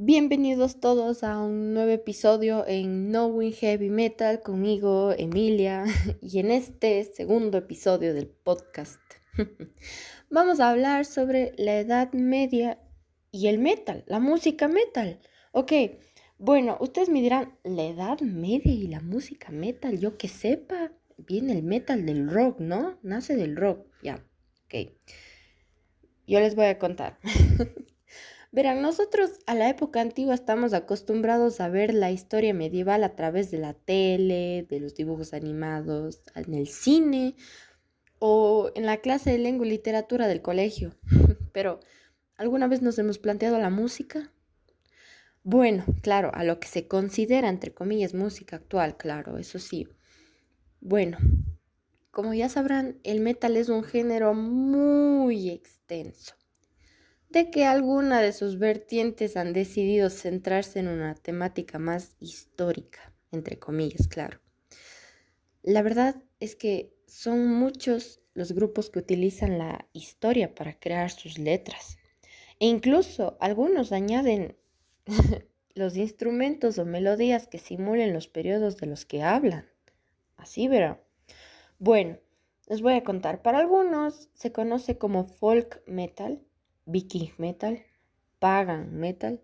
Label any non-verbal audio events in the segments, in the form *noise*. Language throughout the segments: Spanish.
Bienvenidos todos a un nuevo episodio en Knowing Heavy Metal conmigo, Emilia, *laughs* y en este segundo episodio del podcast *laughs* vamos a hablar sobre la Edad Media y el metal, la música metal. Ok, bueno, ustedes me dirán, la Edad Media y la música metal, yo que sepa, viene el metal del rock, ¿no? Nace del rock, ya, ok. Yo les voy a contar. *laughs* Verán, nosotros a la época antigua estamos acostumbrados a ver la historia medieval a través de la tele, de los dibujos animados, en el cine o en la clase de lengua y literatura del colegio. *laughs* Pero, ¿alguna vez nos hemos planteado la música? Bueno, claro, a lo que se considera, entre comillas, música actual, claro, eso sí. Bueno, como ya sabrán, el metal es un género muy extenso de que alguna de sus vertientes han decidido centrarse en una temática más histórica, entre comillas, claro. La verdad es que son muchos los grupos que utilizan la historia para crear sus letras. E incluso algunos añaden *laughs* los instrumentos o melodías que simulen los periodos de los que hablan. Así verán. Bueno, les voy a contar. Para algunos se conoce como folk metal Viking Metal, Pagan Metal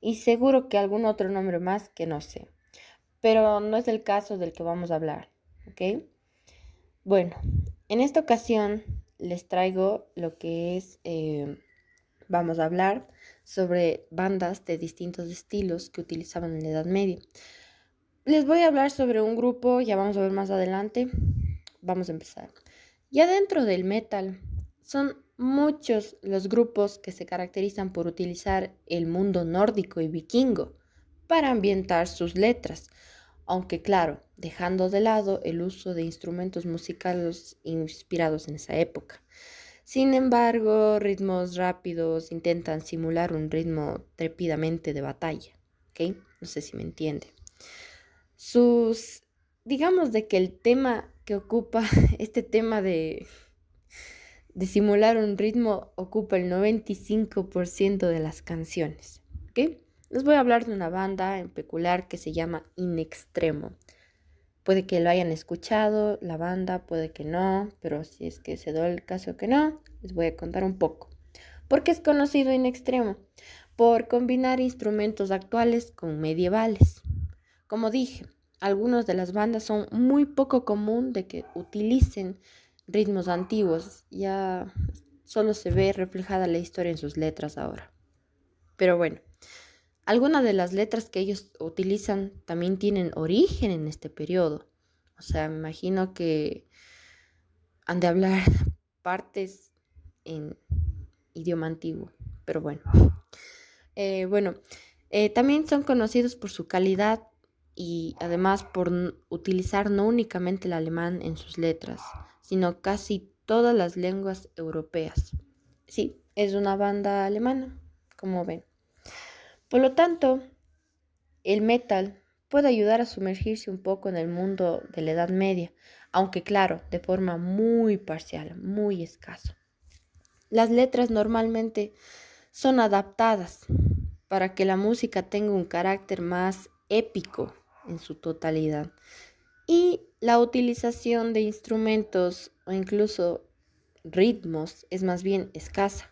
y seguro que algún otro nombre más que no sé. Pero no es el caso del que vamos a hablar, ¿ok? Bueno, en esta ocasión les traigo lo que es, eh, vamos a hablar sobre bandas de distintos estilos que utilizaban en la Edad Media. Les voy a hablar sobre un grupo, ya vamos a ver más adelante. Vamos a empezar. Ya dentro del metal son muchos los grupos que se caracterizan por utilizar el mundo nórdico y vikingo para ambientar sus letras, aunque claro, dejando de lado el uso de instrumentos musicales inspirados en esa época. Sin embargo, ritmos rápidos intentan simular un ritmo trepidamente de batalla, ¿ok? No sé si me entiende. Sus, digamos de que el tema que ocupa, *laughs* este tema de de simular un ritmo ocupa el 95% de las canciones. ¿ok? Les voy a hablar de una banda en peculiar que se llama In Extremo. Puede que lo hayan escuchado, la banda, puede que no, pero si es que se da el caso que no, les voy a contar un poco. ¿Por qué es conocido In Extremo? Por combinar instrumentos actuales con medievales. Como dije, algunas de las bandas son muy poco común de que utilicen ritmos antiguos, ya solo se ve reflejada la historia en sus letras ahora. Pero bueno, algunas de las letras que ellos utilizan también tienen origen en este periodo. O sea, me imagino que han de hablar *laughs* partes en idioma antiguo, pero bueno. Eh, bueno, eh, también son conocidos por su calidad y además por utilizar no únicamente el alemán en sus letras, sino casi todas las lenguas europeas. Sí, es una banda alemana, como ven. Por lo tanto, el metal puede ayudar a sumergirse un poco en el mundo de la Edad Media, aunque claro, de forma muy parcial, muy escaso. Las letras normalmente son adaptadas para que la música tenga un carácter más épico en su totalidad. Y la utilización de instrumentos o incluso ritmos es más bien escasa.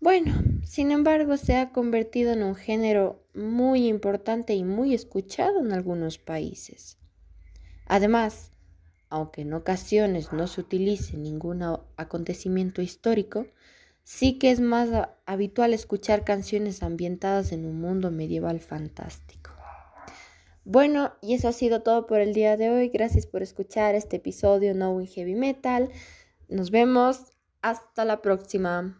Bueno, sin embargo, se ha convertido en un género muy importante y muy escuchado en algunos países. Además, aunque en ocasiones no se utilice ningún acontecimiento histórico, sí que es más habitual escuchar canciones ambientadas en un mundo medieval fantástico. Bueno, y eso ha sido todo por el día de hoy. Gracias por escuchar este episodio Knowing Heavy Metal. Nos vemos. Hasta la próxima.